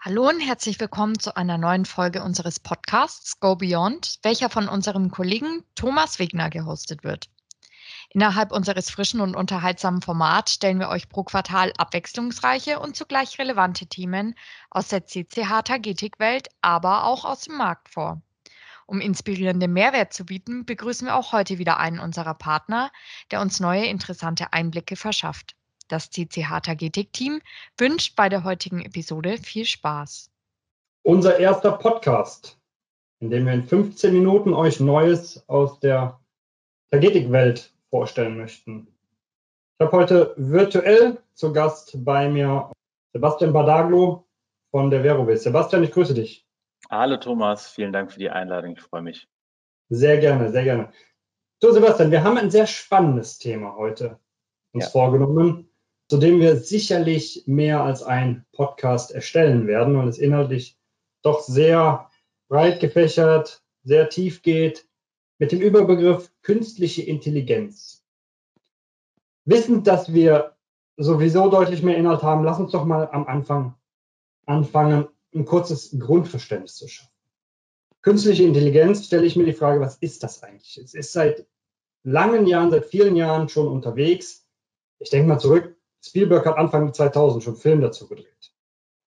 Hallo und herzlich willkommen zu einer neuen Folge unseres Podcasts Go Beyond, welcher von unserem Kollegen Thomas Wegner gehostet wird. Innerhalb unseres frischen und unterhaltsamen Formats stellen wir euch pro Quartal abwechslungsreiche und zugleich relevante Themen aus der CCH Tagetik-Welt, aber auch aus dem Markt vor. Um inspirierenden Mehrwert zu bieten, begrüßen wir auch heute wieder einen unserer Partner, der uns neue interessante Einblicke verschafft. Das CCH Tagetik-Team wünscht bei der heutigen Episode viel Spaß. Unser erster Podcast, in dem wir in 15 Minuten euch Neues aus der Tagetik-Welt vorstellen möchten. Ich habe heute virtuell zu Gast bei mir Sebastian Badaglo von der Verovis. Sebastian, ich grüße dich. Hallo Thomas, vielen Dank für die Einladung, ich freue mich. Sehr gerne, sehr gerne. So Sebastian, wir haben ein sehr spannendes Thema heute uns ja. vorgenommen zu dem wir sicherlich mehr als ein Podcast erstellen werden, weil es inhaltlich doch sehr breit gefächert, sehr tief geht, mit dem Überbegriff künstliche Intelligenz. Wissend, dass wir sowieso deutlich mehr Inhalt haben, lass uns doch mal am Anfang anfangen, ein kurzes Grundverständnis zu schaffen. Künstliche Intelligenz stelle ich mir die Frage, was ist das eigentlich? Es ist seit langen Jahren, seit vielen Jahren schon unterwegs. Ich denke mal zurück Spielberg hat Anfang 2000 schon Film dazu gedreht.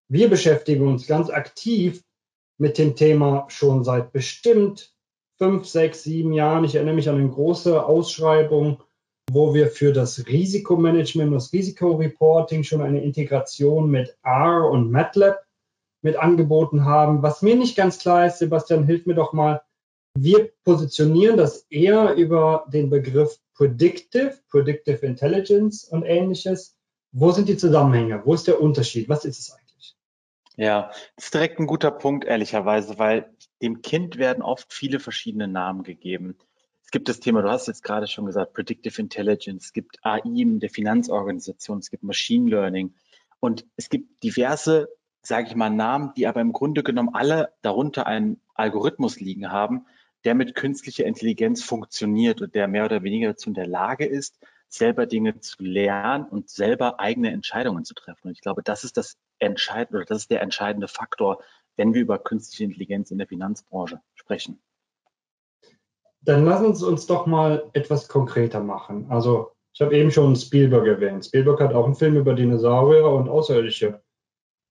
Wir beschäftigen uns ganz aktiv mit dem Thema schon seit bestimmt fünf, sechs, sieben Jahren. Ich erinnere mich an eine große Ausschreibung, wo wir für das Risikomanagement, das Risikoreporting schon eine Integration mit R und MATLAB mit angeboten haben. Was mir nicht ganz klar ist, Sebastian, hilf mir doch mal. Wir positionieren das eher über den Begriff Predictive, Predictive Intelligence und ähnliches. Wo sind die Zusammenhänge? Wo ist der Unterschied? Was ist es eigentlich? Ja, das ist direkt ein guter Punkt, ehrlicherweise, weil dem Kind werden oft viele verschiedene Namen gegeben. Es gibt das Thema, du hast jetzt gerade schon gesagt, Predictive Intelligence, es gibt AI in der Finanzorganisation, es gibt Machine Learning und es gibt diverse, sage ich mal, Namen, die aber im Grunde genommen alle darunter einen Algorithmus liegen haben, der mit künstlicher Intelligenz funktioniert und der mehr oder weniger dazu in der Lage ist, selber Dinge zu lernen und selber eigene Entscheidungen zu treffen. Und ich glaube, das ist das entscheidende oder das ist der entscheidende Faktor, wenn wir über künstliche Intelligenz in der Finanzbranche sprechen. Dann lassen Sie uns doch mal etwas konkreter machen. Also ich habe eben schon Spielberg erwähnt. Spielberg hat auch einen Film über Dinosaurier und Außerirdische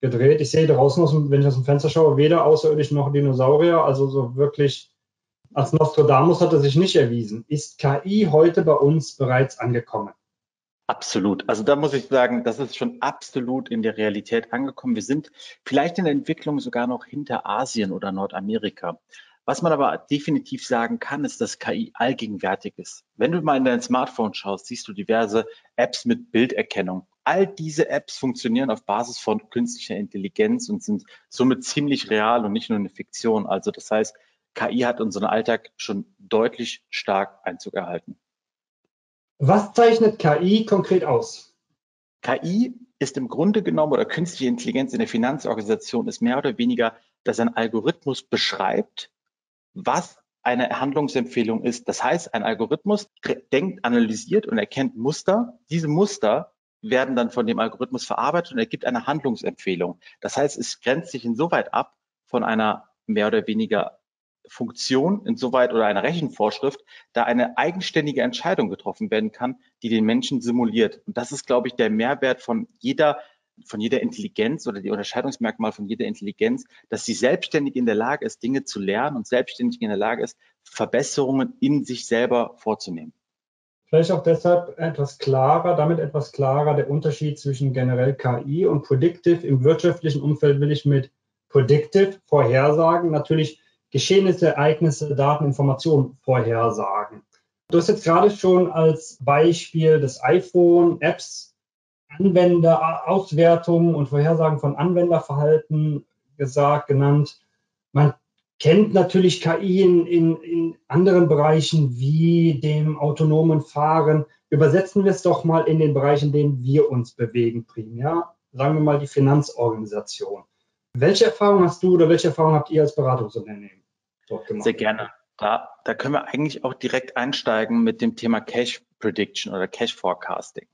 gedreht. Ich sehe draußen, wenn ich aus dem Fenster schaue, weder Außerirdische noch Dinosaurier. Also so wirklich als Nostradamus hat er sich nicht erwiesen. Ist KI heute bei uns bereits angekommen? Absolut. Also da muss ich sagen, das ist schon absolut in der Realität angekommen. Wir sind vielleicht in der Entwicklung sogar noch hinter Asien oder Nordamerika. Was man aber definitiv sagen kann, ist, dass KI allgegenwärtig ist. Wenn du mal in dein Smartphone schaust, siehst du diverse Apps mit Bilderkennung. All diese Apps funktionieren auf Basis von künstlicher Intelligenz und sind somit ziemlich real und nicht nur eine Fiktion. Also das heißt, KI hat unseren Alltag schon deutlich stark Einzug erhalten. Was zeichnet KI konkret aus? KI ist im Grunde genommen oder künstliche Intelligenz in der Finanzorganisation ist mehr oder weniger, dass ein Algorithmus beschreibt, was eine Handlungsempfehlung ist. Das heißt, ein Algorithmus denkt, analysiert und erkennt Muster. Diese Muster werden dann von dem Algorithmus verarbeitet und ergibt eine Handlungsempfehlung. Das heißt, es grenzt sich insoweit ab von einer mehr oder weniger Funktion insoweit oder einer Rechenvorschrift, da eine eigenständige Entscheidung getroffen werden kann, die den Menschen simuliert. Und das ist, glaube ich, der Mehrwert von jeder von jeder Intelligenz oder die Unterscheidungsmerkmal von jeder Intelligenz, dass sie selbstständig in der Lage ist, Dinge zu lernen und selbstständig in der Lage ist, Verbesserungen in sich selber vorzunehmen. Vielleicht auch deshalb etwas klarer, damit etwas klarer der Unterschied zwischen generell KI und Predictive. Im wirtschaftlichen Umfeld will ich mit Predictive Vorhersagen natürlich Geschehnisse, Ereignisse, Daten, Informationen vorhersagen. Du hast jetzt gerade schon als Beispiel des iPhone, Apps, Anwender, Auswertungen und Vorhersagen von Anwenderverhalten gesagt, genannt. Man kennt natürlich KI in, in, in anderen Bereichen wie dem autonomen Fahren. Übersetzen wir es doch mal in den Bereich, in dem wir uns bewegen, primär. Sagen wir mal die Finanzorganisation. Welche Erfahrung hast du oder welche Erfahrung habt ihr als Beratungsunternehmen? Dort gemacht Sehr gerne. Da, da können wir eigentlich auch direkt einsteigen mit dem Thema Cash Prediction oder Cash Forecasting.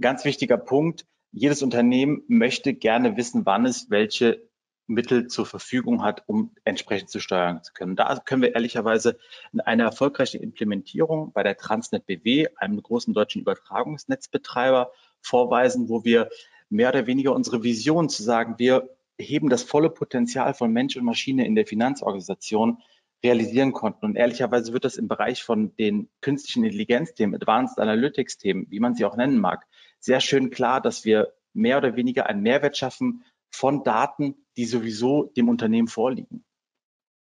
Ganz wichtiger Punkt. Jedes Unternehmen möchte gerne wissen, wann es welche Mittel zur Verfügung hat, um entsprechend zu steuern zu können. Da können wir ehrlicherweise in einer erfolgreichen Implementierung bei der Transnet BW, einem großen deutschen Übertragungsnetzbetreiber, vorweisen, wo wir mehr oder weniger unsere Vision zu sagen, wir heben das volle Potenzial von Mensch und Maschine in der Finanzorganisation realisieren konnten. Und ehrlicherweise wird das im Bereich von den künstlichen Intelligenzthemen, Advanced Analytics-Themen, wie man sie auch nennen mag, sehr schön klar, dass wir mehr oder weniger einen Mehrwert schaffen von Daten, die sowieso dem Unternehmen vorliegen.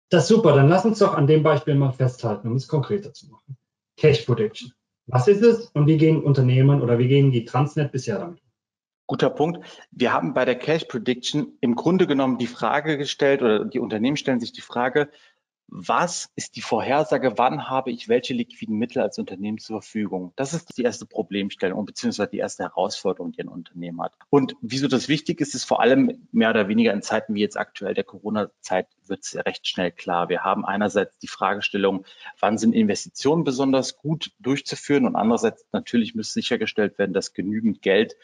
Das ist super. Dann lass uns doch an dem Beispiel mal festhalten, um es konkreter zu machen. Cash Prediction. Was ist es und wie gehen Unternehmen oder wie gehen die Transnet bisher damit? Guter Punkt. Wir haben bei der Cash Prediction im Grunde genommen die Frage gestellt oder die Unternehmen stellen sich die Frage, was ist die Vorhersage, wann habe ich welche liquiden Mittel als Unternehmen zur Verfügung? Das ist die erste Problemstellung beziehungsweise die erste Herausforderung, die ein Unternehmen hat. Und wieso das wichtig ist, ist vor allem mehr oder weniger in Zeiten wie jetzt aktuell der Corona-Zeit wird es recht schnell klar. Wir haben einerseits die Fragestellung, wann sind Investitionen besonders gut durchzuführen und andererseits natürlich muss sichergestellt werden, dass genügend Geld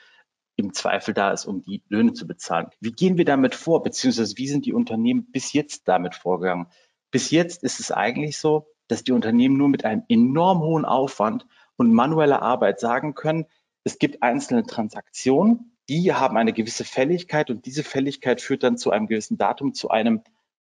im Zweifel da ist, um die Löhne zu bezahlen. Wie gehen wir damit vor, beziehungsweise wie sind die Unternehmen bis jetzt damit vorgegangen? Bis jetzt ist es eigentlich so, dass die Unternehmen nur mit einem enorm hohen Aufwand und manueller Arbeit sagen können, es gibt einzelne Transaktionen, die haben eine gewisse Fälligkeit und diese Fälligkeit führt dann zu einem gewissen Datum, zu einem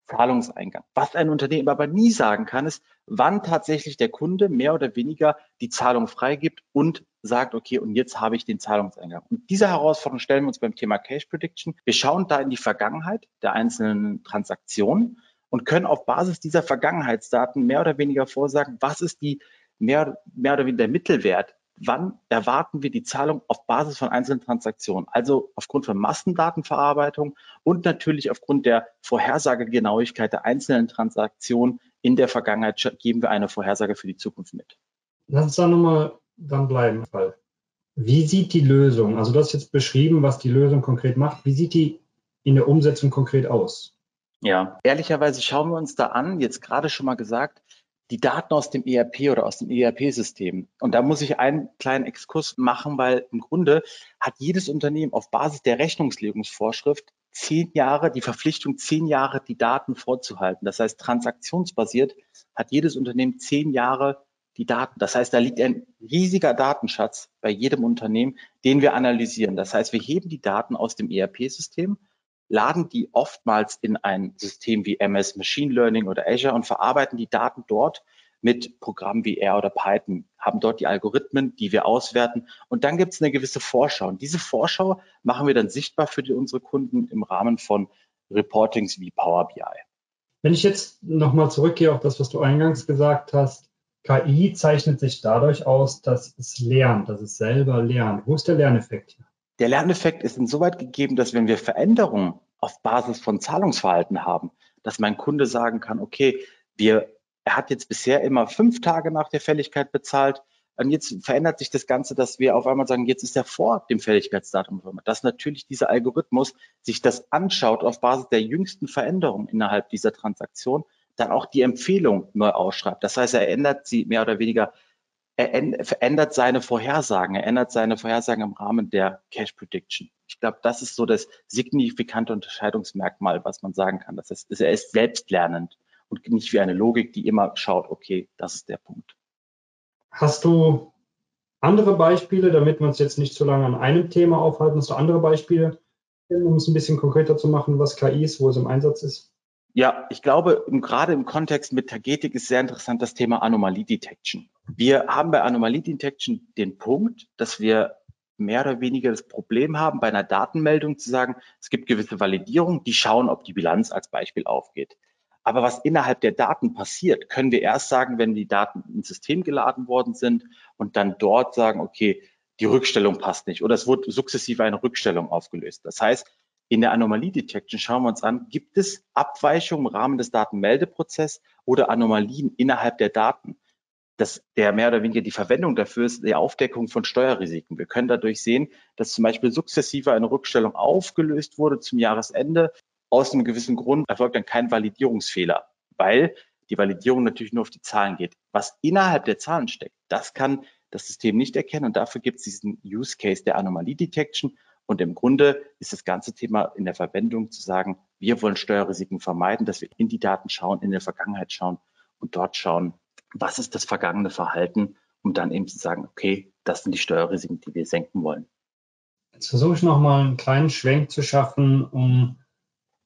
Zahlungseingang. Was ein Unternehmen aber nie sagen kann, ist, wann tatsächlich der Kunde mehr oder weniger die Zahlung freigibt und sagt, okay, und jetzt habe ich den Zahlungseingang. Und diese Herausforderung stellen wir uns beim Thema Cash Prediction. Wir schauen da in die Vergangenheit der einzelnen Transaktionen und können auf Basis dieser Vergangenheitsdaten mehr oder weniger vorsagen, was ist die mehr, mehr oder weniger der Mittelwert, wann erwarten wir die Zahlung auf Basis von einzelnen Transaktionen, also aufgrund von Massendatenverarbeitung und natürlich aufgrund der Vorhersagegenauigkeit der einzelnen Transaktionen in der Vergangenheit geben wir eine Vorhersage für die Zukunft mit. Lass uns da nochmal dran bleiben. Wie sieht die Lösung, also du hast jetzt beschrieben, was die Lösung konkret macht, wie sieht die in der Umsetzung konkret aus? Ja, ehrlicherweise schauen wir uns da an, jetzt gerade schon mal gesagt, die Daten aus dem ERP oder aus dem ERP-System. Und da muss ich einen kleinen Exkurs machen, weil im Grunde hat jedes Unternehmen auf Basis der Rechnungslegungsvorschrift zehn Jahre, die Verpflichtung, zehn Jahre die Daten vorzuhalten. Das heißt, transaktionsbasiert hat jedes Unternehmen zehn Jahre die Daten. Das heißt, da liegt ein riesiger Datenschatz bei jedem Unternehmen, den wir analysieren. Das heißt, wir heben die Daten aus dem ERP-System, laden die oftmals in ein System wie MS Machine Learning oder Azure und verarbeiten die Daten dort mit Programmen wie R oder Python, haben dort die Algorithmen, die wir auswerten. Und dann gibt es eine gewisse Vorschau. Und diese Vorschau machen wir dann sichtbar für die, unsere Kunden im Rahmen von Reportings wie Power BI. Wenn ich jetzt nochmal zurückgehe auf das, was du eingangs gesagt hast, KI zeichnet sich dadurch aus, dass es lernt, dass es selber lernt. Wo ist der Lerneffekt hier? Der Lerneffekt ist insoweit gegeben, dass wenn wir Veränderungen auf Basis von Zahlungsverhalten haben, dass mein Kunde sagen kann, okay, wir, er hat jetzt bisher immer fünf Tage nach der Fälligkeit bezahlt. Und jetzt verändert sich das Ganze, dass wir auf einmal sagen, jetzt ist er vor dem Fälligkeitsdatum. Dass natürlich dieser Algorithmus sich das anschaut auf Basis der jüngsten Veränderungen innerhalb dieser Transaktion, dann auch die Empfehlung neu ausschreibt. Das heißt, er ändert sie mehr oder weniger er verändert seine Vorhersagen, er ändert seine Vorhersagen im Rahmen der Cash Prediction. Ich glaube, das ist so das signifikante Unterscheidungsmerkmal, was man sagen kann. Das heißt, er ist selbstlernend und nicht wie eine Logik, die immer schaut, okay, das ist der Punkt. Hast du andere Beispiele, damit wir uns jetzt nicht zu lange an einem Thema aufhalten? Hast du andere Beispiele, um es ein bisschen konkreter zu machen, was KI ist, wo es im Einsatz ist? Ja, ich glaube, gerade im Kontext mit Tagetik ist sehr interessant das Thema Anomalie Detection. Wir haben bei Anomalie Detection den Punkt, dass wir mehr oder weniger das Problem haben, bei einer Datenmeldung zu sagen, es gibt gewisse Validierungen, die schauen, ob die Bilanz als Beispiel aufgeht. Aber was innerhalb der Daten passiert, können wir erst sagen, wenn die Daten ins System geladen worden sind und dann dort sagen, okay, die Rückstellung passt nicht oder es wurde sukzessive eine Rückstellung aufgelöst. Das heißt, in der Anomalie Detection schauen wir uns an, gibt es Abweichungen im Rahmen des Datenmeldeprozesses oder Anomalien innerhalb der Daten? Das, der mehr oder weniger die Verwendung dafür ist die Aufdeckung von Steuerrisiken. Wir können dadurch sehen, dass zum Beispiel sukzessive eine Rückstellung aufgelöst wurde zum Jahresende. Aus einem gewissen Grund erfolgt dann kein Validierungsfehler, weil die Validierung natürlich nur auf die Zahlen geht. Was innerhalb der Zahlen steckt, das kann das System nicht erkennen und dafür gibt es diesen Use Case der Anomalie Detection und im Grunde ist das ganze Thema in der Verwendung zu sagen, Wir wollen Steuerrisiken vermeiden, dass wir in die Daten schauen, in der Vergangenheit schauen und dort schauen, was ist das vergangene Verhalten, um dann eben zu sagen, okay, das sind die Steuerrisiken, die wir senken wollen. Jetzt versuche ich nochmal einen kleinen Schwenk zu schaffen, um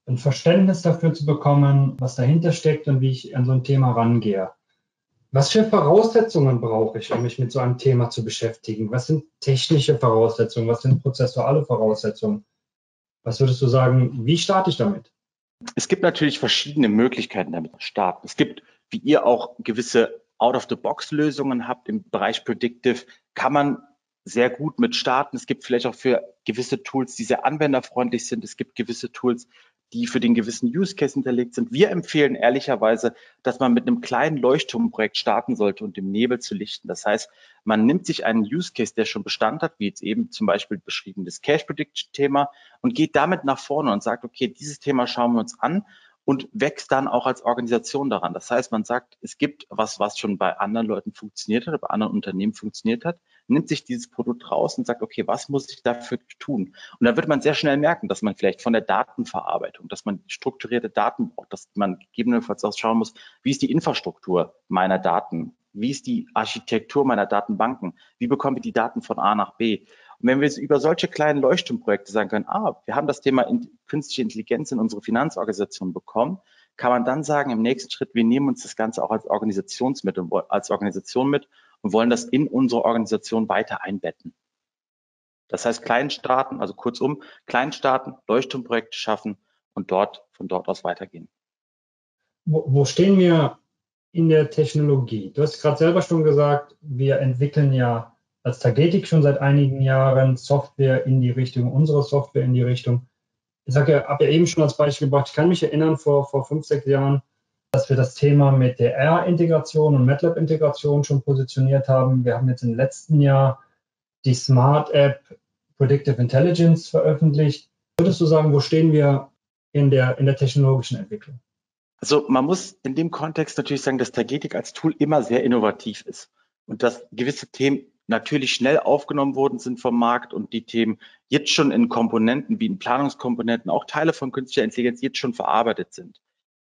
ein Verständnis dafür zu bekommen, was dahinter steckt und wie ich an so ein Thema rangehe. Was für Voraussetzungen brauche ich, um mich mit so einem Thema zu beschäftigen? Was sind technische Voraussetzungen? Was sind prozessuale Voraussetzungen? Was würdest du sagen, wie starte ich damit? Es gibt natürlich verschiedene Möglichkeiten damit zu starten. Es gibt, wie ihr auch gewisse Out-of-the-Box-Lösungen habt im Bereich Predictive, kann man sehr gut mit starten. Es gibt vielleicht auch für gewisse Tools, die sehr anwenderfreundlich sind. Es gibt gewisse Tools, die für den gewissen Use Case hinterlegt sind. Wir empfehlen ehrlicherweise, dass man mit einem kleinen Leuchtturmprojekt starten sollte und im Nebel zu lichten. Das heißt, man nimmt sich einen Use Case, der schon Bestand hat, wie jetzt eben zum Beispiel beschrieben das Cash Prediction Thema und geht damit nach vorne und sagt, okay, dieses Thema schauen wir uns an und wächst dann auch als Organisation daran. Das heißt, man sagt, es gibt was, was schon bei anderen Leuten funktioniert hat, bei anderen Unternehmen funktioniert hat, nimmt sich dieses Produkt raus und sagt, okay, was muss ich dafür tun? Und dann wird man sehr schnell merken, dass man vielleicht von der Datenverarbeitung, dass man strukturierte Daten braucht, dass man gegebenenfalls auch schauen muss, wie ist die Infrastruktur meiner Daten? Wie ist die Architektur meiner Datenbanken? Wie bekomme ich die Daten von A nach B? Und wenn wir über solche kleinen Leuchtturmprojekte sagen können, ah, wir haben das Thema in, künstliche Intelligenz in unsere Finanzorganisation bekommen, kann man dann sagen, im nächsten Schritt, wir nehmen uns das Ganze auch als Organisationsmittel, als Organisation mit und wollen das in unsere Organisation weiter einbetten. Das heißt, kleinen Staaten, also kurzum, kleinen Staaten, Leuchtturmprojekte schaffen und dort, von dort aus weitergehen. Wo, wo stehen wir in der Technologie? Du hast gerade selber schon gesagt, wir entwickeln ja als Tagetik schon seit einigen Jahren Software in die Richtung, unsere Software in die Richtung. Ich sage ja, habe ja eben schon als Beispiel gebracht, ich kann mich erinnern, vor, vor fünf, sechs Jahren, dass wir das Thema mit der R-Integration und MATLAB-Integration schon positioniert haben. Wir haben jetzt im letzten Jahr die Smart App Predictive Intelligence veröffentlicht. Würdest du sagen, wo stehen wir in der, in der technologischen Entwicklung? Also man muss in dem Kontext natürlich sagen, dass Tagetik als Tool immer sehr innovativ ist und dass gewisse Themen natürlich schnell aufgenommen worden sind vom Markt und die Themen jetzt schon in Komponenten wie in Planungskomponenten, auch Teile von künstlicher Intelligenz jetzt schon verarbeitet sind.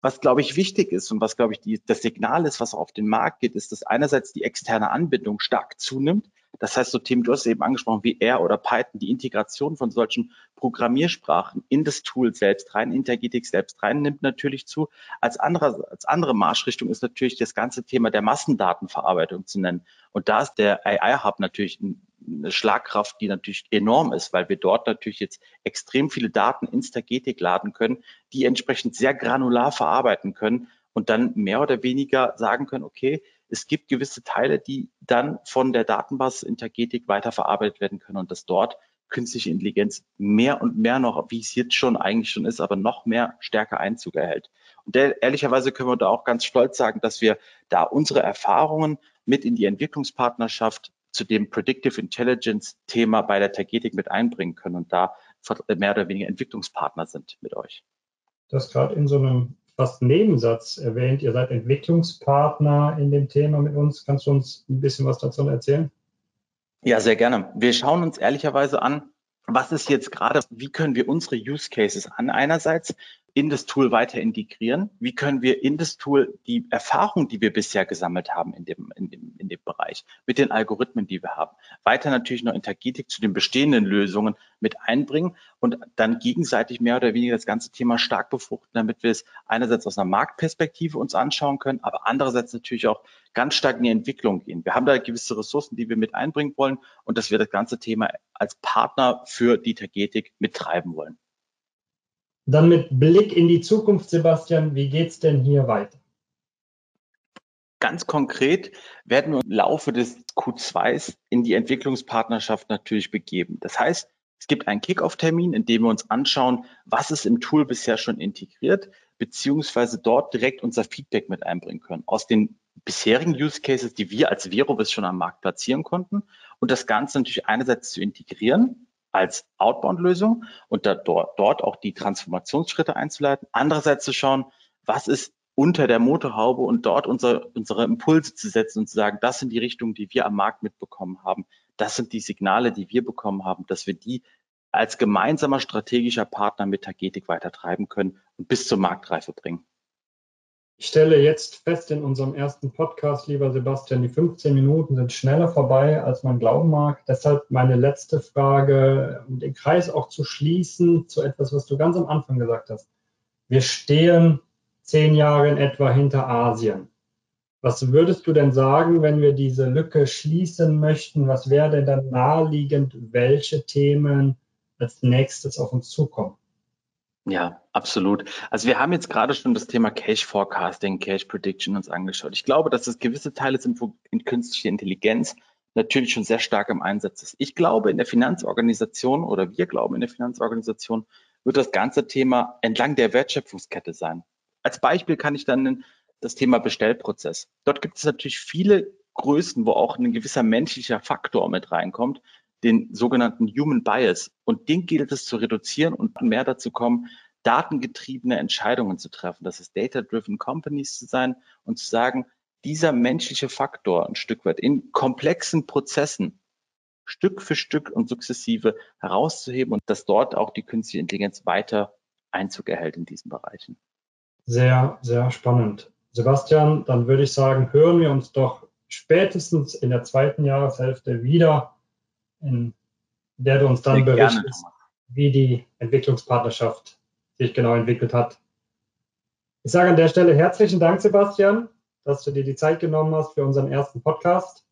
Was, glaube ich, wichtig ist und was, glaube ich, die, das Signal ist, was auf den Markt geht, ist, dass einerseits die externe Anbindung stark zunimmt. Das heißt, so Themen, du hast eben angesprochen, wie R oder Python, die Integration von solchen Programmiersprachen in das Tool selbst rein, in Intergetik selbst rein, nimmt natürlich zu. Als andere, als andere Marschrichtung ist natürlich das ganze Thema der Massendatenverarbeitung zu nennen. Und da ist der AI-Hub natürlich eine Schlagkraft, die natürlich enorm ist, weil wir dort natürlich jetzt extrem viele Daten ins Tagetik laden können, die entsprechend sehr granular verarbeiten können und dann mehr oder weniger sagen können, okay, es gibt gewisse Teile, die dann von der Datenbasis Intergetik weiterverarbeitet werden können und dass dort künstliche Intelligenz mehr und mehr noch, wie es jetzt schon eigentlich schon ist, aber noch mehr stärker Einzug erhält. Und der, ehrlicherweise können wir da auch ganz stolz sagen, dass wir da unsere Erfahrungen mit in die Entwicklungspartnerschaft zu dem Predictive Intelligence Thema bei der Tagetik mit einbringen können und da mehr oder weniger Entwicklungspartner sind mit euch. Du hast gerade in so einem fast Nebensatz erwähnt, ihr seid Entwicklungspartner in dem Thema mit uns. Kannst du uns ein bisschen was dazu erzählen? Ja, sehr gerne. Wir schauen uns ehrlicherweise an, was ist jetzt gerade, wie können wir unsere Use Cases an einerseits in das Tool weiter integrieren? Wie können wir in das Tool die Erfahrung, die wir bisher gesammelt haben in dem, in dem, in dem Bereich, mit den Algorithmen, die wir haben, weiter natürlich noch Intergetik zu den bestehenden Lösungen mit einbringen und dann gegenseitig mehr oder weniger das ganze Thema stark befruchten, damit wir es einerseits aus einer Marktperspektive uns anschauen können, aber andererseits natürlich auch ganz stark in die Entwicklung gehen. Wir haben da gewisse Ressourcen, die wir mit einbringen wollen und dass wir das ganze Thema als Partner für die Tagetik mittreiben wollen. Dann mit Blick in die Zukunft, Sebastian, wie geht es denn hier weiter? Ganz konkret werden wir im Laufe des Q2s in die Entwicklungspartnerschaft natürlich begeben. Das heißt, es gibt einen Kickoff-Termin, in dem wir uns anschauen, was ist im Tool bisher schon integriert, beziehungsweise dort direkt unser Feedback mit einbringen können aus den bisherigen Use Cases, die wir als Verovis schon am Markt platzieren konnten und das Ganze natürlich einerseits zu integrieren als Outbound-Lösung und da, dort, dort auch die Transformationsschritte einzuleiten. Andererseits zu schauen, was ist unter der Motorhaube und dort unsere, unsere Impulse zu setzen und zu sagen, das sind die Richtungen, die wir am Markt mitbekommen haben. Das sind die Signale, die wir bekommen haben, dass wir die als gemeinsamer strategischer Partner mit Tagetik weitertreiben können und bis zur Marktreife bringen. Ich stelle jetzt fest in unserem ersten Podcast, lieber Sebastian, die 15 Minuten sind schneller vorbei, als man glauben mag. Deshalb meine letzte Frage, um den Kreis auch zu schließen, zu etwas, was du ganz am Anfang gesagt hast. Wir stehen zehn Jahre in etwa hinter Asien. Was würdest du denn sagen, wenn wir diese Lücke schließen möchten? Was wäre denn dann naheliegend, welche Themen als nächstes auf uns zukommen? Ja, absolut. Also wir haben jetzt gerade schon das Thema Cache Forecasting, Cache Prediction uns angeschaut. Ich glaube, dass es gewisse Teile sind, wo in künstliche Intelligenz natürlich schon sehr stark im Einsatz ist. Ich glaube, in der Finanzorganisation oder wir glauben in der Finanzorganisation wird das ganze Thema entlang der Wertschöpfungskette sein. Als Beispiel kann ich dann das Thema Bestellprozess. Dort gibt es natürlich viele Größen, wo auch ein gewisser menschlicher Faktor mit reinkommt, den sogenannten Human Bias. Und den gilt es zu reduzieren und mehr dazu kommen, datengetriebene Entscheidungen zu treffen. Das ist Data-Driven Companies zu sein und zu sagen, dieser menschliche Faktor ein Stück weit in komplexen Prozessen Stück für Stück und sukzessive herauszuheben und dass dort auch die künstliche Intelligenz weiter Einzug erhält in diesen Bereichen. Sehr, sehr spannend. Sebastian, dann würde ich sagen, hören wir uns doch spätestens in der zweiten Jahreshälfte wieder, in der du uns dann Sehr berichtest, gerne, wie die Entwicklungspartnerschaft sich genau entwickelt hat. Ich sage an der Stelle herzlichen Dank, Sebastian, dass du dir die Zeit genommen hast für unseren ersten Podcast.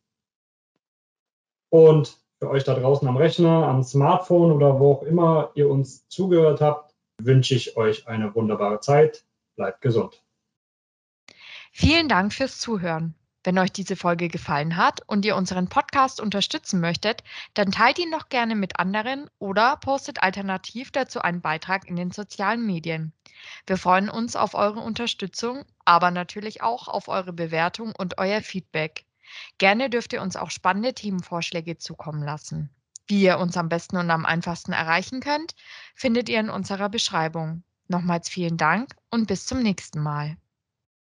Und für euch da draußen am Rechner, am Smartphone oder wo auch immer ihr uns zugehört habt, wünsche ich euch eine wunderbare Zeit. Bleibt gesund. Vielen Dank fürs Zuhören. Wenn euch diese Folge gefallen hat und ihr unseren Podcast unterstützen möchtet, dann teilt ihn doch gerne mit anderen oder postet alternativ dazu einen Beitrag in den sozialen Medien. Wir freuen uns auf eure Unterstützung, aber natürlich auch auf eure Bewertung und euer Feedback. Gerne dürft ihr uns auch spannende Themenvorschläge zukommen lassen. Wie ihr uns am besten und am einfachsten erreichen könnt, findet ihr in unserer Beschreibung. Nochmals vielen Dank und bis zum nächsten Mal.